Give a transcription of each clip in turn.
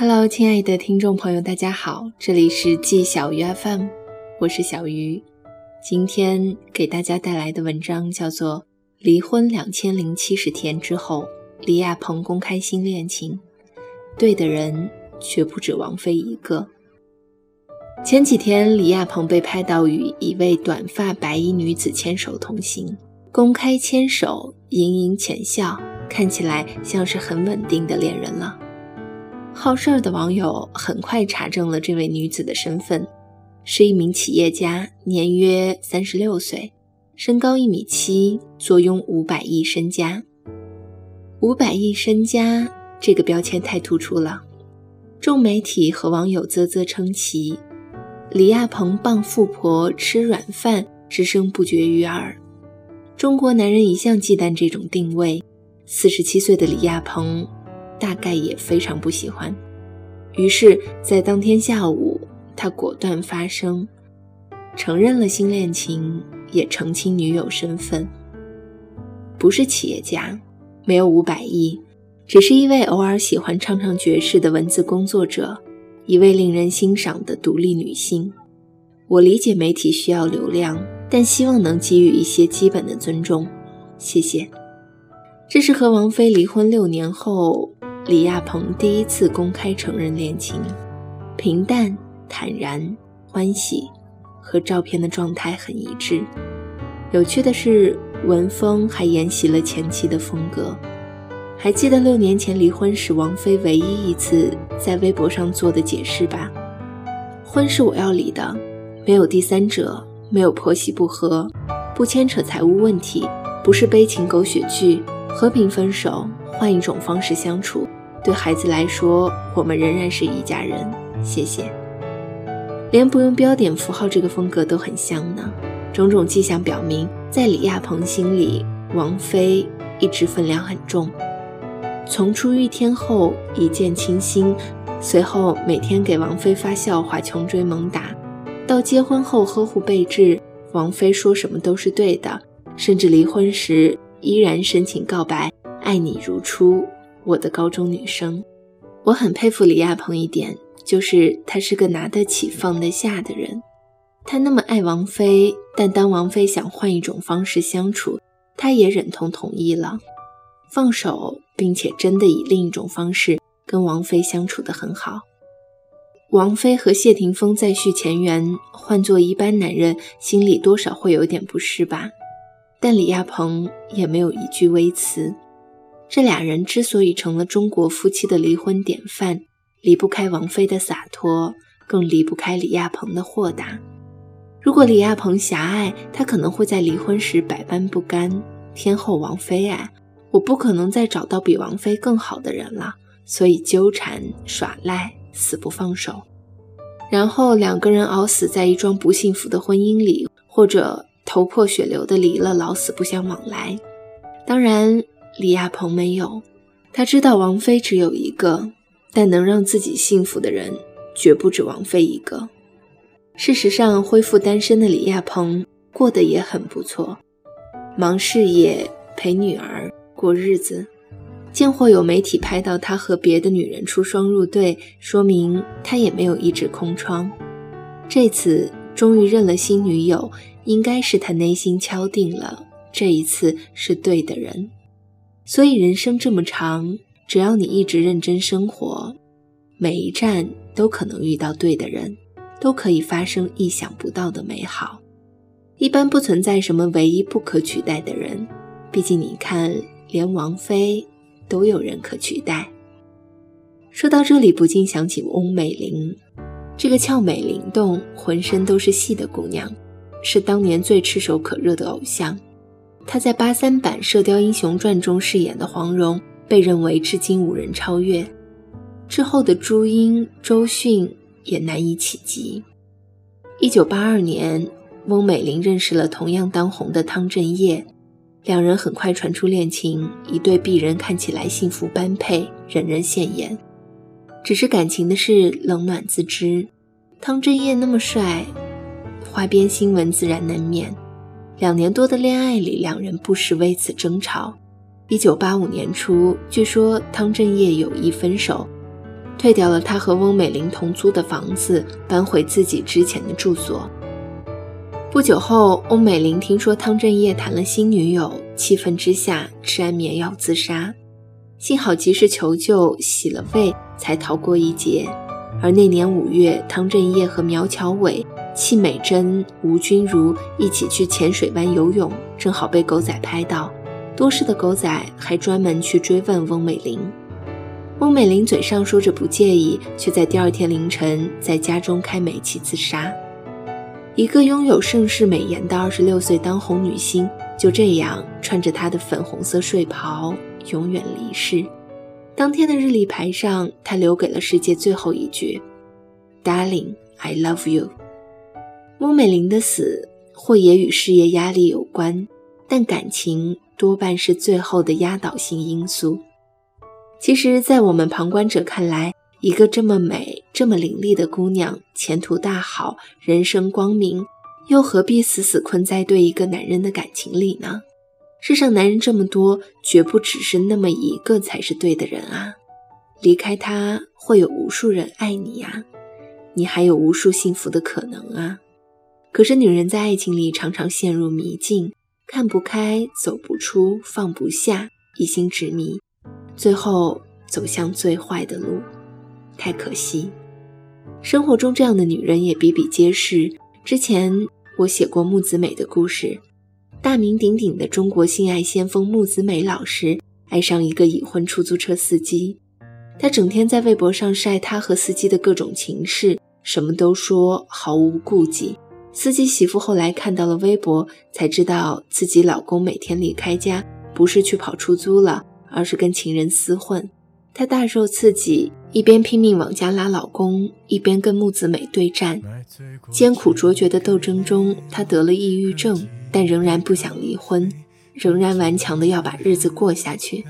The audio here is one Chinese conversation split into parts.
Hello，亲爱的听众朋友，大家好，这里是季小鱼 FM，我是小鱼。今天给大家带来的文章叫做《离婚两千零七十天之后，李亚鹏公开新恋情，对的人却不止王菲一个》。前几天，李亚鹏被拍到与一位短发白衣女子牵手同行，公开牵手，盈盈浅笑，看起来像是很稳定的恋人了。好事儿的网友很快查证了这位女子的身份，是一名企业家，年约三十六岁，身高一米七，坐拥五百亿身家。五百亿身家这个标签太突出了，众媒体和网友啧啧称奇。李亚鹏傍富婆吃软饭之声不绝于耳，中国男人一向忌惮这种定位。四十七岁的李亚鹏。大概也非常不喜欢，于是，在当天下午，他果断发声，承认了新恋情，也澄清女友身份，不是企业家，没有五百亿，只是一位偶尔喜欢唱唱爵士的文字工作者，一位令人欣赏的独立女性。我理解媒体需要流量，但希望能给予一些基本的尊重，谢谢。这是和王菲离婚六年后。李亚鹏第一次公开承认恋情，平淡、坦然、欢喜，和照片的状态很一致。有趣的是，文峰还沿袭了前妻的风格。还记得六年前离婚时，王菲唯一一次在微博上做的解释吧？婚是我要离的，没有第三者，没有婆媳不和，不牵扯财务问题，不是悲情狗血剧，和平分手，换一种方式相处。对孩子来说，我们仍然是一家人。谢谢。连不用标点符号这个风格都很像呢。种种迹象表明，在李亚鹏心里，王菲一直分量很重。从出狱天后一见倾心，随后每天给王菲发笑话、穷追猛打，到结婚后呵护备至，王菲说什么都是对的，甚至离婚时依然深情告白：“爱你如初。”我的高中女生，我很佩服李亚鹏一点，就是他是个拿得起放得下的人。他那么爱王菲，但当王菲想换一种方式相处，他也忍痛同意了，放手，并且真的以另一种方式跟王菲相处得很好。王菲和谢霆锋再续前缘，换做一般男人心里多少会有点不适吧，但李亚鹏也没有一句微词。这俩人之所以成了中国夫妻的离婚典范，离不开王菲的洒脱，更离不开李亚鹏的豁达。如果李亚鹏狭隘，他可能会在离婚时百般不甘。天后王菲啊，我不可能再找到比王菲更好的人了，所以纠缠耍赖，死不放手。然后两个人熬死在一桩不幸福的婚姻里，或者头破血流的离了，老死不相往来。当然。李亚鹏没有，他知道王菲只有一个，但能让自己幸福的人绝不止王菲一个。事实上，恢复单身的李亚鹏过得也很不错，忙事业，陪女儿，过日子。见或有媒体拍到他和别的女人出双入对，说明他也没有一直空窗。这次终于认了新女友，应该是他内心敲定了这一次是对的人。所以人生这么长，只要你一直认真生活，每一站都可能遇到对的人，都可以发生意想不到的美好。一般不存在什么唯一不可取代的人，毕竟你看，连王菲都有人可取代。说到这里，不禁想起翁美玲，这个俏美灵动、浑身都是戏的姑娘，是当年最炙手可热的偶像。她在八三版《射雕英雄传》中饰演的黄蓉，被认为至今无人超越。之后的朱茵、周迅也难以企及。一九八二年，翁美玲认识了同样当红的汤镇业，两人很快传出恋情，一对璧人看起来幸福般配，人人羡艳。只是感情的事，冷暖自知。汤镇业那么帅，花边新闻自然难免。两年多的恋爱里，两人不时为此争吵。一九八五年初，据说汤镇业有意分手，退掉了他和翁美玲同租的房子，搬回自己之前的住所。不久后，翁美玲听说汤镇业谈了新女友，气愤之下吃安眠药自杀。幸好及时求救，洗了胃，才逃过一劫。而那年五月，汤镇业和苗侨伟、戚美珍、吴君如一起去浅水湾游泳，正好被狗仔拍到。多事的狗仔还专门去追问翁美玲。翁美玲嘴上说着不介意，却在第二天凌晨在家中开煤气自杀。一个拥有盛世美颜的二十六岁当红女星，就这样穿着她的粉红色睡袍。永远离世。当天的日历牌上，她留给了世界最后一句：“Darling, I love you。”翁美玲的死，或也与事业压力有关，但感情多半是最后的压倒性因素。其实，在我们旁观者看来，一个这么美、这么伶俐的姑娘，前途大好，人生光明，又何必死死困在对一个男人的感情里呢？世上男人这么多，绝不只是那么一个才是对的人啊！离开他，会有无数人爱你呀，你还有无数幸福的可能啊！可是女人在爱情里常常陷入迷境，看不开，走不出，放不下，一心执迷，最后走向最坏的路，太可惜。生活中这样的女人也比比皆是。之前我写过木子美的故事。大名鼎鼎的中国性爱先锋木子美老师爱上一个已婚出租车司机，他整天在微博上晒他和司机的各种情事，什么都说，毫无顾忌。司机媳妇后来看到了微博，才知道自己老公每天离开家不是去跑出租了，而是跟情人厮混。她大受刺激，一边拼命往家拉老公，一边跟木子美对战。艰苦卓绝的斗争中，她得了抑郁症。但仍然不想离婚，仍然顽强的要把日子过下去。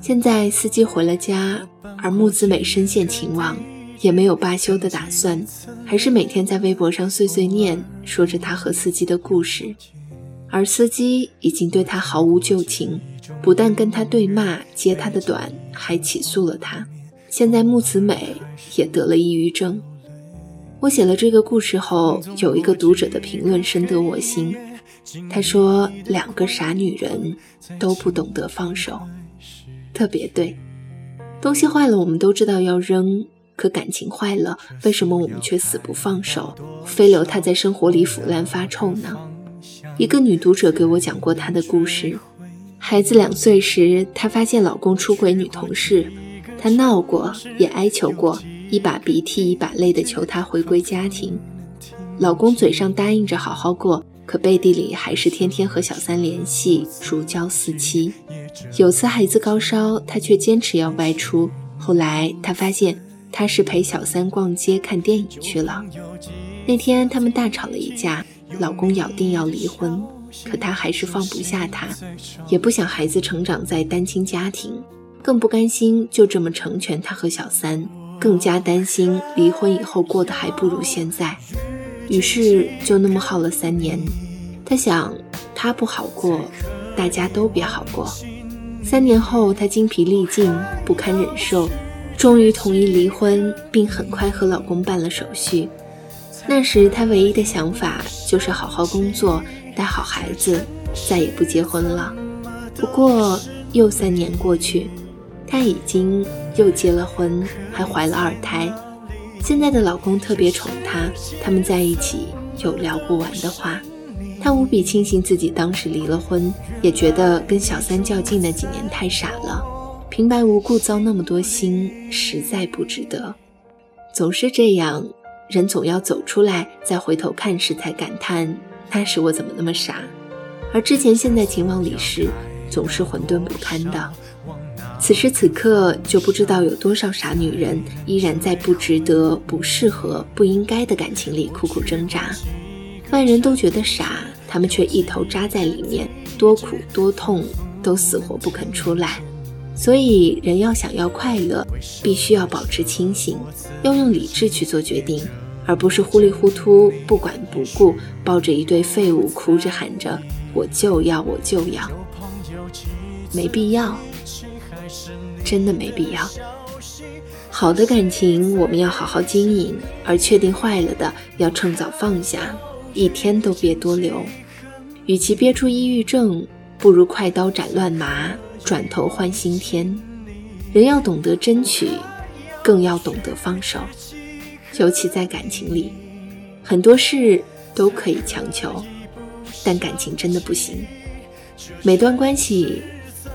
现在司机回了家，而木子美深陷情网，也没有罢休的打算，还是每天在微博上碎碎念，说着他和司机的故事。而司机已经对他毫无旧情，不但跟他对骂、揭他的短，还起诉了他。现在木子美也得了抑郁症。我写了这个故事后，有一个读者的评论深得我心。他说：“两个傻女人都不懂得放手，特别对。东西坏了，我们都知道要扔，可感情坏了，为什么我们却死不放手，非留它在生活里腐烂发臭呢？”一个女读者给我讲过她的故事：孩子两岁时，她发现老公出轨女同事，她闹过，也哀求过，一把鼻涕一把泪的求他回归家庭。老公嘴上答应着好好过。可背地里还是天天和小三联系，如胶似漆。有次孩子高烧，她却坚持要外出。后来她发现他是陪小三逛街看电影去了。那天他们大吵了一架，老公咬定要离婚，可她还是放不下他，也不想孩子成长在单亲家庭，更不甘心就这么成全他和小三，更加担心离婚以后过得还不如现在。于是就那么耗了三年，她想，他不好过，大家都别好过。三年后，她精疲力尽，不堪忍受，终于同意离婚，并很快和老公办了手续。那时，他唯一的想法就是好好工作，带好孩子，再也不结婚了。不过，又三年过去，她已经又结了婚，还怀了二胎。现在的老公特别宠她，他们在一起有聊不完的话。她无比庆幸自己当时离了婚，也觉得跟小三较劲那几年太傻了，平白无故遭那么多心，实在不值得。总是这样，人总要走出来，再回头看时才感叹：那时我怎么那么傻？而之前陷在情网里时，总是混沌不堪的。此时此刻，就不知道有多少傻女人依然在不值得、不适合、不应该的感情里苦苦挣扎。外人都觉得傻，他们却一头扎在里面，多苦多痛都死活不肯出来。所以，人要想要快乐，必须要保持清醒，要用理智去做决定，而不是糊里糊涂、不管不顾，抱着一堆废物哭着喊着“我就要，我就要”，没必要。真的没必要。好的感情我们要好好经营，而确定坏了的要趁早放下，一天都别多留。与其憋出抑郁症，不如快刀斩乱麻，转头换新天。人要懂得争取，更要懂得放手。尤其在感情里，很多事都可以强求，但感情真的不行。每段关系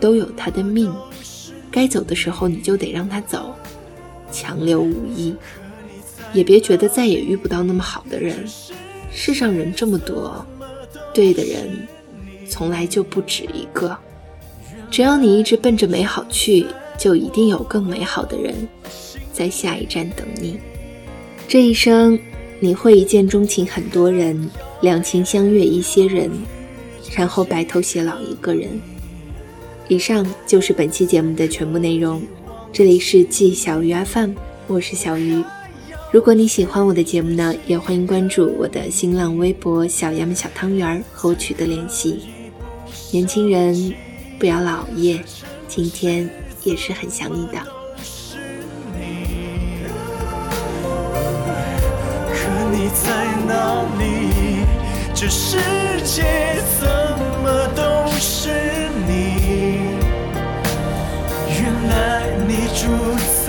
都有它的命，该走的时候你就得让他走，强留无益。也别觉得再也遇不到那么好的人，世上人这么多，对的人从来就不止一个。只要你一直奔着美好去，就一定有更美好的人在下一站等你。这一生你会一见钟情很多人，两情相悦一些人，然后白头偕老一个人。以上就是本期节目的全部内容。这里是季小鱼 FM，我是小鱼。如果你喜欢我的节目呢，也欢迎关注我的新浪微博“小杨小汤圆”和我取得联系。年轻人不要老熬夜，今天也是很想你的。可你在哪里？这世界怎么都是你？原来你住在。